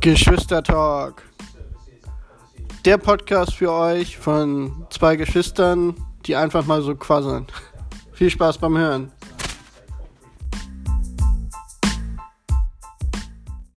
Geschwistertalk. Der Podcast für euch von zwei Geschwistern, die einfach mal so quasseln. Viel Spaß beim Hören.